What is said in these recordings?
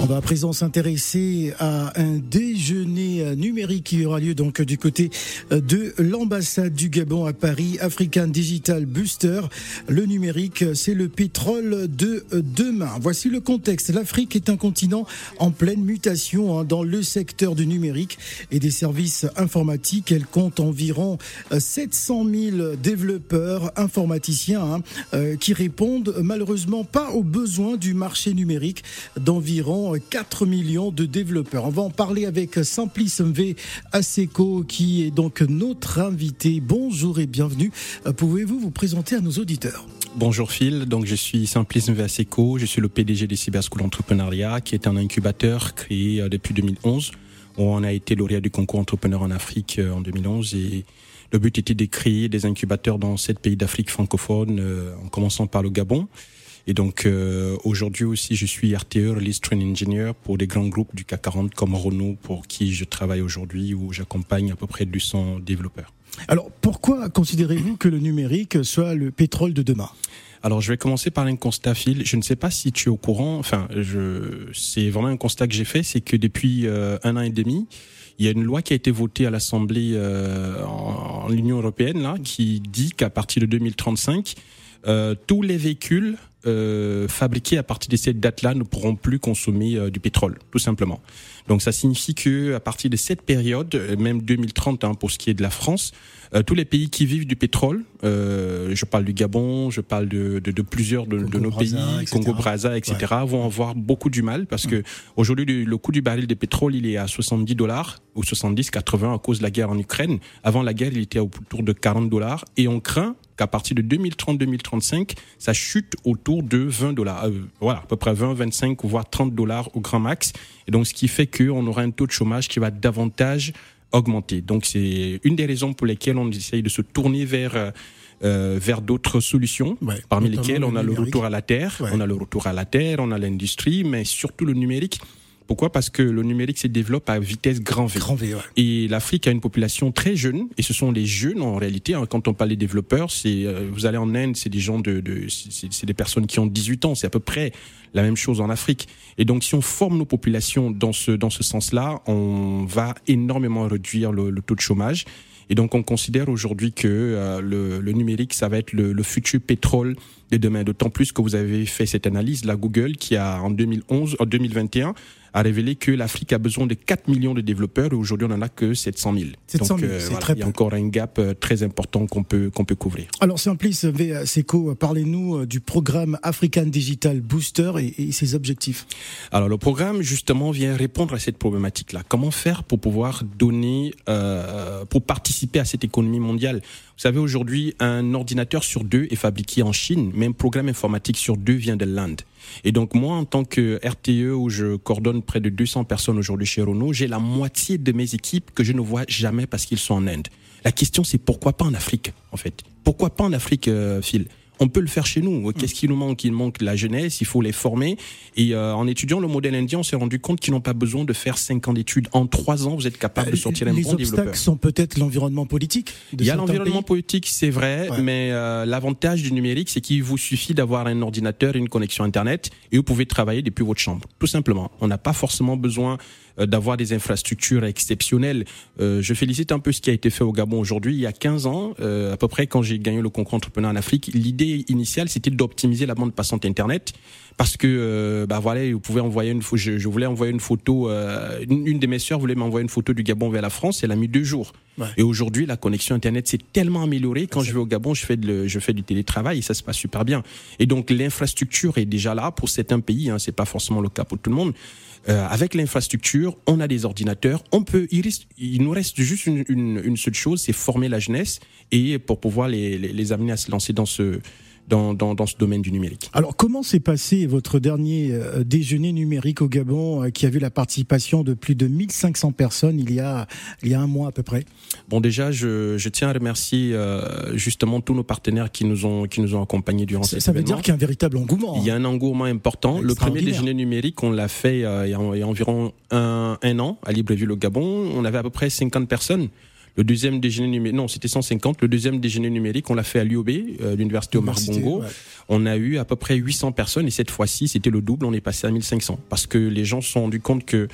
On va à présent s'intéresser à un déjeuner numérique qui aura lieu donc du côté de l'ambassade du Gabon à Paris, African Digital Booster. Le numérique, c'est le pétrole de demain. Voici le contexte. L'Afrique est un continent en pleine mutation hein, dans le secteur du numérique et des services informatiques. Elle compte environ 700 000 développeurs informaticiens hein, euh, qui répondent malheureusement pas aux besoins du marché numérique d'environ 4 millions de développeurs. On va en parler avec Simplice MV Asseco qui est donc notre invité. Bonjour et bienvenue. Euh, pouvez-vous vous présenter à nos auditeurs? Bonjour Phil, donc je suis Simplice MV Asseco, je suis le PDG des Cyber School Entrepreneuriat qui est un incubateur créé euh, depuis 2011. On a été lauréat du concours entrepreneur en Afrique euh, en 2011 et le but était de créer des incubateurs dans sept pays d'Afrique francophone, en commençant par le Gabon. Et donc euh, aujourd'hui aussi, je suis RTE, Release Train Engineer, pour des grands groupes du CAC 40 comme Renault, pour qui je travaille aujourd'hui, où j'accompagne à peu près 200 développeurs. Alors pourquoi considérez-vous que le numérique soit le pétrole de demain? Alors, je vais commencer par un constat, Phil. Je ne sais pas si tu es au courant. Enfin, je, c'est vraiment un constat que j'ai fait, c'est que depuis euh, un an et demi, il y a une loi qui a été votée à l'Assemblée euh, en, en Union européenne là, qui dit qu'à partir de 2035, euh, tous les véhicules euh, fabriqués à partir de cette date-là ne pourront plus consommer euh, du pétrole, tout simplement. Donc ça signifie que à partir de cette période, euh, même 2030 hein, pour ce qui est de la France, tous les pays qui vivent du pétrole, je parle du Gabon, je parle de, de, de plusieurs de, de nos pays, Congo Brazza, etc., ouais. vont avoir beaucoup du mal parce que aujourd'hui le, le, coût du baril de pétrole il est à 70 dollars ou 70, 80 à cause de la guerre en Ukraine. Avant la guerre, il était autour de 40 dollars et on craint qu'à partir de 2030-2035, ça chute autour de 20 dollars. Euh, voilà, à peu près 20, 25, voire 30 dollars au grand max. Et donc, ce qui fait qu'on aura un taux de chômage qui va davantage augmenter. Donc, c'est une des raisons pour lesquelles on essaye de se tourner vers euh, vers d'autres solutions, ouais, parmi lesquelles on a le retour à la terre, ouais. on a le retour à la terre, on a l'industrie, mais surtout le numérique. Pourquoi? Parce que le numérique se développe à vitesse grand V. Grand v ouais. Et l'Afrique a une population très jeune, et ce sont les jeunes en réalité. Hein, quand on parle des développeurs, c'est euh, vous allez en Inde, c'est des gens de, de c'est des personnes qui ont 18 ans. C'est à peu près la même chose en Afrique. Et donc, si on forme nos populations dans ce dans ce sens-là, on va énormément réduire le, le taux de chômage. Et donc, on considère aujourd'hui que euh, le, le, numérique, ça va être le, le futur pétrole de demain. D'autant plus que vous avez fait cette analyse, la Google, qui a en 2011, en 2021, a révélé que l'Afrique a besoin de 4 millions de développeurs et aujourd'hui on en a que 700 000. 700 000 Donc euh, voilà, il y a encore un gap euh, très important qu'on peut qu'on peut couvrir. Alors Simplice Seco, parlez-nous du programme African Digital Booster et, et, ses objectifs. Alors le programme justement vient répondre à cette problématique-là. Comment faire pour pouvoir donner, euh, pour participer à cette économie mondiale? Vous savez aujourd'hui un ordinateur sur deux est fabriqué en Chine, mais un programme informatique sur deux vient de l'Inde. Et donc moi, en tant que RTE, où je coordonne près de 200 personnes aujourd'hui chez Renault, j'ai la moitié de mes équipes que je ne vois jamais parce qu'ils sont en Inde. La question, c'est pourquoi pas en Afrique, en fait? Pourquoi pas en Afrique, euh, Phil? On peut le faire chez nous. Qu'est-ce qui nous manque? Il manque la jeunesse, il faut les former. Et euh, en étudiant le modèle indien, on s'est rendu compte qu'ils n'ont pas besoin de faire cinq ans d'études. En trois ans, vous êtes capable de sortir un bon développeur. Les obstacles sont peut-être l'environnement politique Il y a l'environnement politique, c'est vrai, ouais. mais euh, l'avantage du numérique, c'est qu'il vous suffit d'avoir un ordinateur et une connexion Internet et vous pouvez travailler depuis votre chambre. Tout simplement. On n'a pas forcément besoin d'avoir des infrastructures exceptionnelles. Euh, je félicite un peu ce qui a été fait au Gabon aujourd'hui. Il y a 15 ans, euh, à peu près, quand j'ai gagné le concours entrepreneur en Afrique, l'idée initiale, c'était d'optimiser la bande passante Internet parce que euh, bah voilà vous pouvez envoyer une je, je voulais envoyer une photo euh, une, une, de mes sœurs voulait m'envoyer une photo du Gabon vers la France elle a mis deux jours ouais. et aujourd'hui la connexion internet s'est tellement améliorée quand je vais au Gabon je fais de, je fais du télétravail et ça se passe super bien et donc l'infrastructure est déjà là pour certains pays hein, c'est pas forcément le cas pour tout le monde euh, avec l'infrastructure, on a des ordinateurs, on peut, il, nous reste juste une, seule chose, c'est former la jeunesse et pour pouvoir les amener à se lancer dans ce, dans, dans, dans, ce domaine du numérique. Alors, comment s'est passé votre dernier euh, déjeuner numérique au Gabon, euh, qui a vu la participation de plus de 1500 personnes il y a, il y a un mois à peu près? Bon, déjà, je, je tiens à remercier euh, justement tous nos partenaires qui nous ont, qui nous ont accompagnés durant ça, cet Ça veut événement. dire qu'il y a un véritable engouement. Il y a un engouement important. Le premier déjeuner numérique, on l'a fait euh, il, y a, il y a environ un, un an à Libreville au Gabon. On avait à peu près 50 personnes. Le deuxième déjeuner numérique, non, c'était 150. Le deuxième déjeuner numérique, on l'a fait à l'UOB, euh, l'université Omar Bongo. On a eu à peu près 800 personnes et cette fois-ci, c'était le double. On est passé à 1500 parce que les gens se sont rendus compte que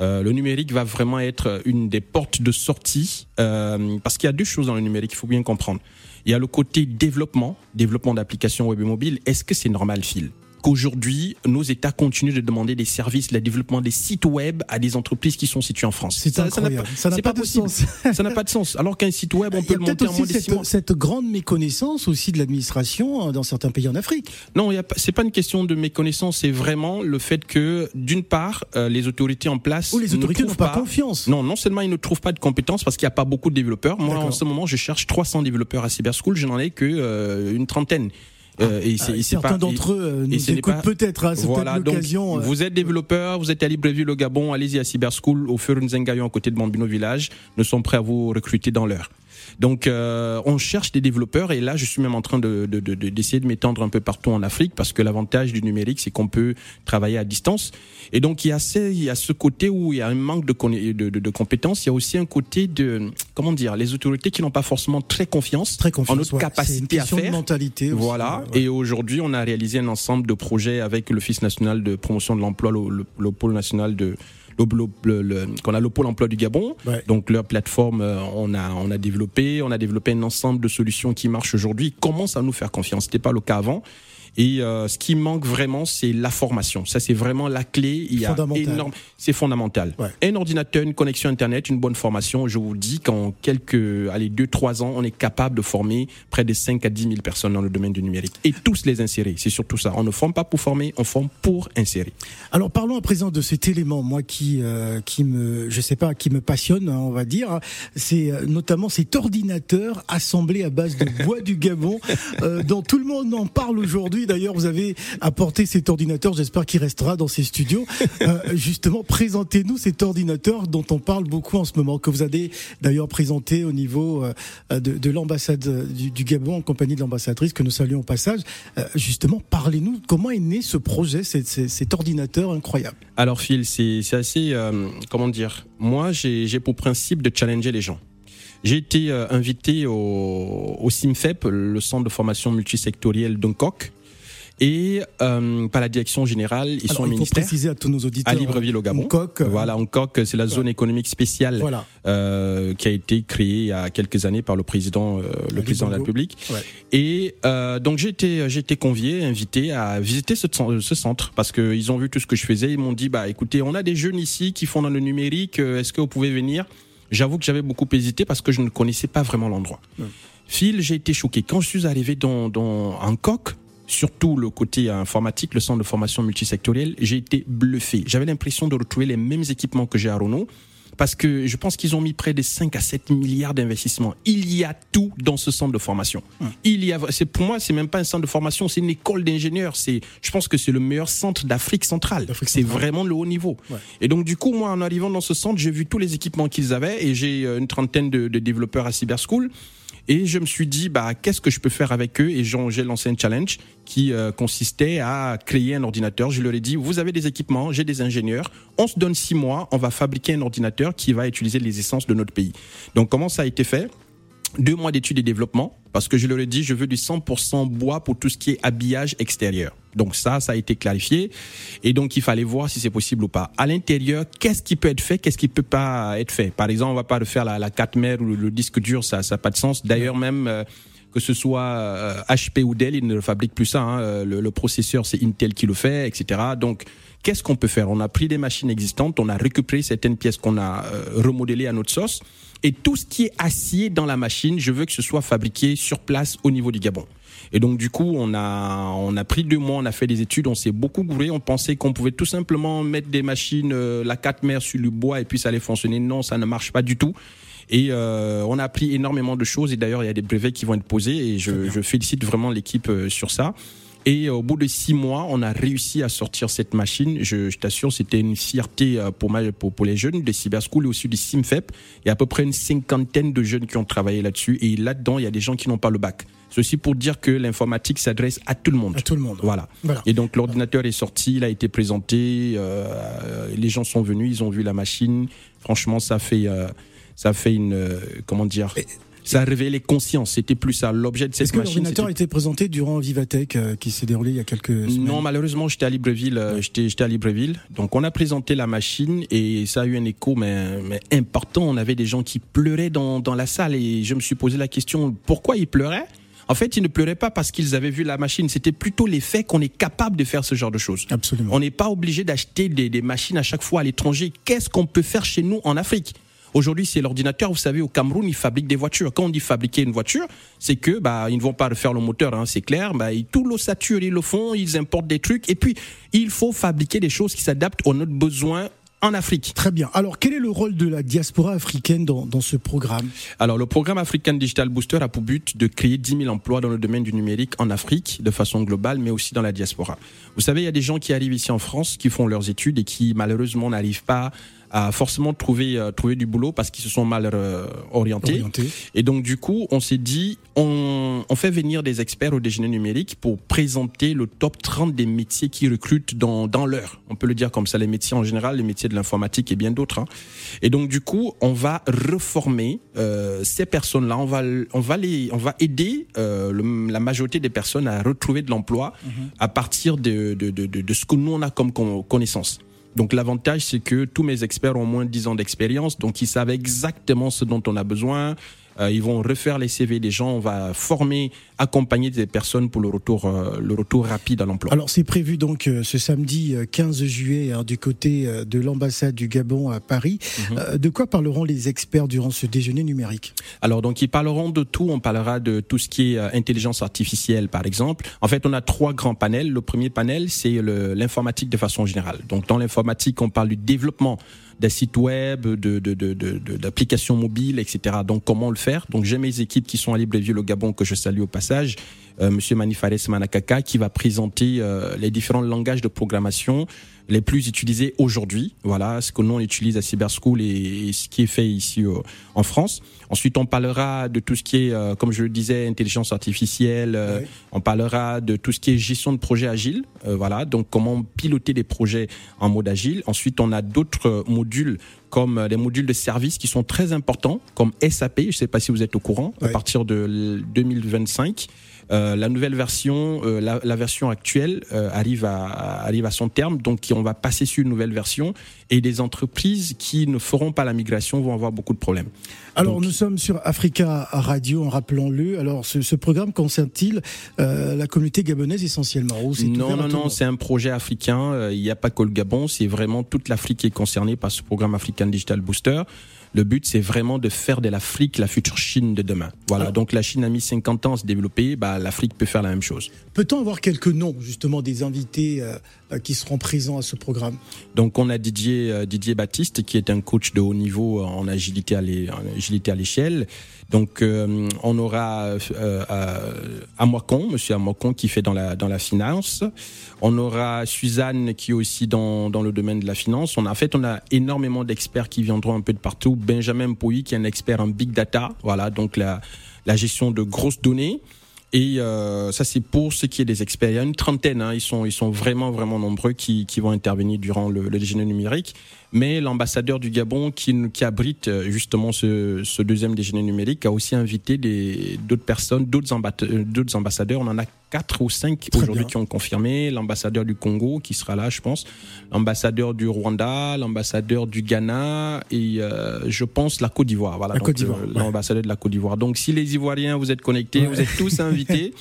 euh, le numérique va vraiment être une des portes de sortie euh, parce qu'il y a deux choses dans le numérique, il faut bien comprendre. Il y a le côté développement, développement d'applications web et mobile. Est-ce que c'est normal, Phil? Qu'aujourd'hui, nos États continuent de demander des services, le développement des sites web à des entreprises qui sont situées en France. C'est incroyable. Ça n'a pas, de sens. ça n'a pas de sens. Alors qu'un site web, on peut le monter en moins de cette, cette grande méconnaissance aussi de l'administration euh, dans certains pays en Afrique. Non, c'est pas une question de méconnaissance, c'est vraiment le fait que, d'une part, euh, les autorités en place. Ou les autorités n'ont pas, confiance. Non, non seulement ils ne trouvent pas de compétences parce qu'il n'y a pas beaucoup de développeurs. Moi, en ce moment, je cherche 300 développeurs à Cyberschool, je n'en ai que euh, une trentaine. Euh, et c'est, certains d'entre eux euh, nous écoutent peut-être. Hein, voilà, l'occasion. Euh. Vous êtes développeur, vous êtes à Libreville, au Gabon, allez-y à Cyberschool, au Furunzengayon, à côté de Bambino Village. Nous sommes prêts à vous recruter dans l'heure. Donc, euh, on cherche des développeurs et là, je suis même en train de, d'essayer de, m'étendre un peu partout en Afrique parce que l'avantage du numérique, c'est qu'on peut travailler à distance. Et donc, il y a ce, il y a ce côté où il y a un manque de, de, compétences. Il y a aussi un côté de, comment dire, les autorités qui n'ont pas forcément très confiance, très confiance en notre capacité à faire. De mentalité. voilà. Et aujourd'hui, on a réalisé un ensemble de projets avec l'Office national de promotion de l'emploi, le pôle national de qu'on a le pôle emploi du Gabon. Donc leur plateforme, euh, on a on a développé, on a développé un ensemble de solutions qui marchent aujourd'hui. Commence à nous faire confiance? C'était pas le cas avant. Et euh, ce qui manque vraiment, c'est la formation. Ça, c'est vraiment la clé. Il y a énorme, c'est fondamental. Un ordinateur, une connexion internet, une bonne formation. Je vous dis qu'en quelques, allez, deux, trois ans, on est capable de former près de 5 à 10 000 personnes dans le domaine du numérique et tous les insérer. C'est surtout ça. On ne forme pas pour former, on forme pour insérer. Alors parlons à présent de cet élément, moi qui, euh, qui me, je sais pas, qui me passionne, hein, on va dire. C'est euh, notamment cet ordinateur assemblé à base de bois du Gabon, dont tout le monde en parle aujourd'hui d'ailleurs, vous avez apporté cet ordinateur. J'espère qu'il restera dans ces studios. Euh, justement, présentez-nous cet ordinateur dont on parle beaucoup en ce moment, que vous avez d'ailleurs présenté au niveau euh, de, l'ambassade du, Gabon en compagnie de l'ambassadrice que nous saluons au passage. Euh, justement, parlez-nous comment est né ce projet, cet, ordinateur incroyable? Alors Phil, c'est assez, comment dire, moi j'ai pour principe de challenger les gens. J'ai été invité au, au CIMFEP, le centre de formation multisectoriel d'Ungkok, et euh, par la direction générale ils sont au ministère. Il faut préciser à tous nos auditeurs. À Libreville au Gabon. Coq, voilà, Coq, c'est la zone économique spéciale voilà. euh, qui a été créée il y a quelques années par le président, euh, le président de la République. Ouais. Et euh, donc j'ai été, j'ai été convié, invité à visiter ce, ce centre parce qu'ils ont vu tout ce que je faisais. Ils m'ont dit bah écoutez, on a des jeunes ici qui font dans le numérique. Euh, est-ce que vous pouvez venir? J'avoue que j'avais beaucoup hésité parce que je ne connaissais pas vraiment l'endroit. Phil, j'ai été choqué quand je suis arrivé dans, dans coq surtout le côté informatique, le centre de formation multisectoriel, j'ai été bluffé. J'avais l'impression de retrouver les mêmes équipements que j'ai à Renault parce que je pense qu'ils ont mis près de 5 à 7 milliards d'investissements. Il y a tout dans ce centre de formation. Hum. Il y a, c'est pour moi, c'est même pas un centre de formation, c'est une école d'ingénieurs. C'est, je pense que c'est le meilleur centre d'Afrique centrale. C'est vraiment le haut niveau. Et donc du coup, moi, en arrivant dans ce centre, j'ai vu tous les équipements qu'ils avaient et j'ai euh, une trentaine de, de développeurs à Cyberschool. Et je me suis dit, bah, qu'est-ce que je peux faire avec eux? Et j'ai lancé un challenge qui euh, consistait à créer un ordinateur. Je leur ai dit, vous avez des équipements, j'ai des ingénieurs, on se donne six mois, on va fabriquer un ordinateur qui va utiliser les essences de notre pays. Donc comment ça a été fait? Deux mois d'études et développement, parce que je leur ai dit, je veux du 100% bois pour tout ce qui est habillage extérieur. Donc ça, ça a été clarifié. Et donc, il fallait voir si c'est possible ou pas. À l'intérieur, qu'est-ce qui peut être fait, qu'est-ce qui peut pas être fait? Par exemple, on va pas refaire la, la 4 mers ou le, disque dur, ça n'a pas de sens. D'ailleurs, même... Euh, que ce soit HP euh, ou Dell, ils ne fabriquent plus ça. Hein. Euh, le, le, processeur, c'est Intel qui le fait, etc. Donc, qu'est-ce qu'on peut faire? On a pris des machines existantes, on a récupéré certaines pièces qu'on a remodelées à notre sauce, et tout ce qui est acier dans la machine, je veux que ce soit fabriqué sur place au niveau du Gabon. Et donc du coup, on a on a pris deux mois, on a fait des études, on s'est beaucoup gouré, on pensait qu'on pouvait tout simplement mettre des machines euh, la 4 mers sur le bois et puis ça allait fonctionner. Non, ça ne marche pas du tout. Et euh, on a appris énormément de choses et d'ailleurs il y a des brevets qui vont être posés et je, je félicite vraiment l'équipe euh, sur ça. Et au bout de six mois, on a réussi à sortir cette machine. Je, je t'assure, c'était une fierté pour, ma, pour, pour, les jeunes de Cyberschool et aussi du SIMFEP. Il y a à peu près une cinquantaine de jeunes qui ont travaillé là-dessus. Et là-dedans, il y a des gens qui n'ont pas le bac. Ceci pour dire que l'informatique s'adresse à tout le monde. À tout le monde. Voilà. Et donc l'ordinateur est sorti, il a été présenté, euh, les gens sont venus, ils ont vu la machine. Franchement, ça fait euh, Ça fait une, euh, comment dire, ça a révélé conscience. C'était plus ça l'objet de cette machine. Est-ce que l'ordinateur a été présenté durant Vivatech euh, qui s'est déroulé il y a quelques semaines Non, malheureusement, j'étais à Libreville. Euh, j'étais, à Libreville. Donc, on a présenté la machine et ça a eu un écho, mais, mais important. On avait des gens qui pleuraient dans, dans la salle et je me suis posé la question pourquoi ils pleuraient? En fait, ils ne pleuraient pas parce qu'ils avaient vu la machine. C'était plutôt l'effet qu'on est capable de faire ce genre de choses. Absolument. On n'est pas obligé d'acheter des, des machines à chaque fois à l'étranger. Qu'est-ce qu'on peut faire chez nous en Afrique? Aujourd'hui, c'est l'ordinateur. Vous savez, au Cameroun, ils fabriquent des voitures. Quand on dit fabriquer une voiture, c'est que bah ils ne vont pas refaire le moteur, hein, c'est clair. Bah, tout l'ossature, ils le font, ils importent des trucs. Et puis, il faut fabriquer des choses qui s'adaptent aux notre besoin en Afrique. Très bien. Alors, quel est le rôle de la diaspora africaine dans, dans ce programme? Alors, le programme African Digital Booster a pour but de créer 10 000 emplois dans le domaine du numérique en Afrique, de façon globale, mais aussi dans la diaspora. Vous savez, il y a des gens qui arrivent ici en France, qui font leurs études et qui, malheureusement, n'arrivent pas à forcément trouver euh, trouver du boulot parce qu'ils se sont mal euh, orientés. Et donc du coup, on s'est dit, on, on, fait venir des experts au déjeuner numérique pour présenter le top 30 des métiers qui recrutent dans dans l'heure. On peut le dire comme ça, les métiers en général, les métiers de l'informatique et bien d'autres. Hein. Et donc du coup, on va reformer euh, ces personnes-là. On va on va les on va aider euh, la majorité des personnes à retrouver de l'emploi mhm. à partir de de, de de, de ce que nous on a comme connaissance. Donc l'avantage, c'est que tous mes experts ont moins de 10 ans d'expérience, donc ils savent exactement ce dont on a besoin. Euh, ils vont refaire les CV des gens, on va former, accompagner des personnes pour le retour, euh, le retour rapide à l'emploi. Alors c'est prévu donc euh, ce samedi 15 juillet hein, du côté de l'ambassade du Gabon à Paris. Mhm. de quoi parleront les experts durant ce déjeuner numérique? Alors donc ils parleront de tout. On parlera de tout ce qui est intelligence artificielle par exemple. En fait on a trois grands panels. Le premier panel c'est l'informatique de façon générale. Donc dans l'informatique on parle du développement des sites web, d'applications mobiles, etc. Donc comment le faire? Donc j'ai mes équipes qui sont à Libreville au Gabon que je salue au passage. Euh, Monsieur Manifares Manakaka qui va présenter euh, les différents langages de programmation les plus utilisés aujourd'hui. Voilà, ce que nous on utilise à Cyber School et, ce qui est fait ici euh, en France. Ensuite, on parlera de tout ce qui est, euh, comme je le disais, intelligence artificielle. Euh, on parlera de tout ce qui est gestion de projet agile. voilà, donc comment piloter des projets en mode agile. Ensuite, on a d'autres modules comme les modules de services qui sont très importants, comme SAP. Je ne sais pas si vous êtes au courant. À partir de 2025. Euh, la nouvelle version, euh, la, la, version actuelle euh, arrive à arrive à son terme, donc on va passer sur une nouvelle version et des entreprises qui ne feront pas la migration vont avoir beaucoup de problèmes. Alors nous sommes sur Africa Radio, rappelons-le. Alors ce, ce programme concerne-t-il la communauté gabonaise essentiellement Non, non, non, c'est un projet africain. Il n'y a pas que le Gabon, c'est vraiment toute l'Afrique qui est concernée par ce programme African Digital Booster. Le but, c'est vraiment de faire de l'Afrique la future Chine de demain. Voilà. donc la Chine a mis 50 ans à se développer. Bah, l'Afrique peut faire la même chose. Peut-on avoir quelques noms justement des invités euh, euh, qui seront présents à ce programme? Donc on a Didier euh, Didier Baptiste qui est un coach de haut niveau en agilité à l'échelle. Donc on aura Amoakon, Monsieur Amoakon qui fait dans la dans la finance. On aura Suzanne qui est aussi dans dans le domaine de la finance. On a en fait on a énormément d'experts qui viendront un peu de partout. Benjamin Pouy qui est un expert en big data. Voilà donc la gestion de grosses données. Et euh, ça, c'est pour ce qui est des experts. Il y a une trentaine, hein, ils, sont, vraiment, vraiment nombreux qui, qui vont intervenir durant le, le déjeuner numérique mais l'ambassadeur du Gabon qui, qui, abrite euh, justement ce, ce, deuxième déjeuner numérique a aussi invité d'autres personnes, d'autres ambassadeurs. On en a quatre ou cinq aujourd'hui qui ont confirmé. L'ambassadeur du Congo qui sera là, je pense. L'ambassadeur du Rwanda, l'ambassadeur du Ghana et euh, je pense la Côte d'Ivoire. Voilà, euh, l'ambassadeur de la Côte d'Ivoire. Donc si les Ivoiriens vous êtes connectés, vous êtes tous invités.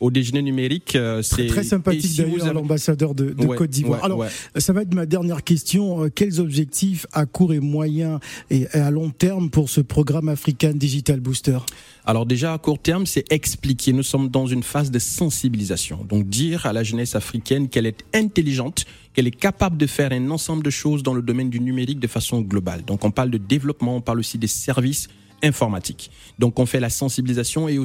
Au déjeuner numérique. Euh, c'est très sympathique d'ailleurs l'ambassadeur de, Côte d'Ivoire. Alors, ça va être ma dernière question. Euh, quels objectifs à court et moyen et à long terme pour ce programme African Digital Booster? Alors déjà à court terme, c'est expliquer. Nous sommes dans une phase de sensibilisation. Donc dire à la jeunesse africaine qu'elle est intelligente, qu'elle est capable de faire un ensemble de choses dans le domaine du numérique de façon globale. Donc on parle de développement, on parle aussi des services informatique. Donc on fait la sensibilisation et,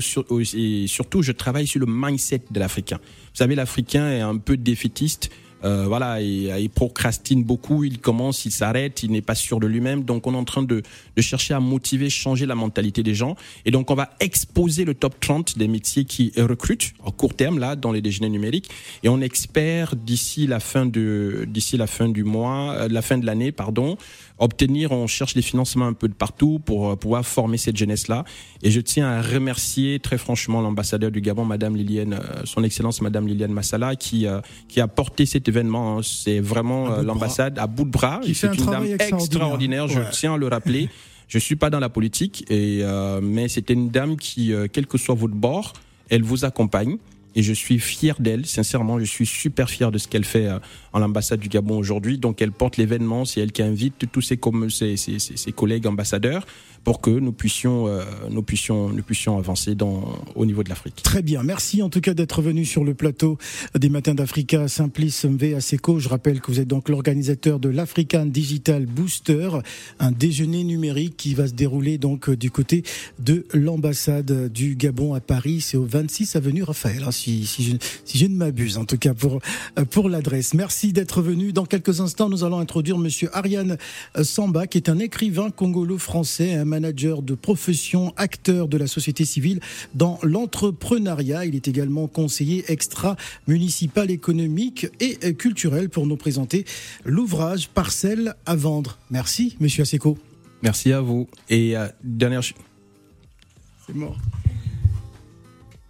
surtout je travaille sur le mindset de l'Africain. Vous savez, l'Africain est un peu défaitiste. Euh, voilà, il, il, procrastine beaucoup, il commence, il s'arrête, il n'est pas sûr de lui-même. Donc on est en train de, de, chercher à motiver, changer la mentalité des gens. Et donc on va exposer le top 30 des métiers qui recrutent en court terme là dans les déjeuners numériques. Et on espère d'ici la fin de d'ici la fin du mois, euh, la fin de l'année, pardon, obtenir. On cherche des financements un peu de partout pour euh, pouvoir former cette jeunesse là. Et je tiens à remercier très franchement l'ambassadeur du Gabon, Madame Liliane, euh, son Excellence Madame Liliane Massala, qui qui a porté cet événement. C'est vraiment l'ambassade à bout de bras. C'est une dame extraordinaire. Je tiens à le rappeler. Je suis pas dans la politique, et euh, mais c'était une dame qui, quel que soit votre bord, elle vous accompagne et je suis fier d'elle. Sincèrement, je suis super fier de ce qu'elle fait euh, en l'ambassade du Gabon aujourd'hui. Donc, elle porte l'événement, c'est elle qui invite tous ses, collègues ambassadeurs pour que nous puissions, euh, nous puissions, nous puissions avancer au niveau de l'Afrique. Très bien. Merci en tout cas d'être venu sur le plateau des Matins d'Africa. Simplice Mve Aseko. Je rappelle que vous êtes donc l'organisateur de l'African Digital Booster, un déjeuner numérique qui va se dérouler donc du côté de l'ambassade du Gabon à Paris. C'est au 26 avenue Raphaël. Si, si, je, si je ne m'abuse, en tout cas pour, pour l'adresse. Merci d'être venu. Dans quelques instants, nous allons introduire Monsieur Ariane Samba, qui est un écrivain congolo-français, un manager de profession, acteur de la société civile dans l'entrepreneuriat. Il est également conseiller extra-municipal économique et culturel pour nous présenter l'ouvrage Parcelle à vendre. Merci, Monsieur Aseko. Merci à vous. Et euh, dernière. C'est mort.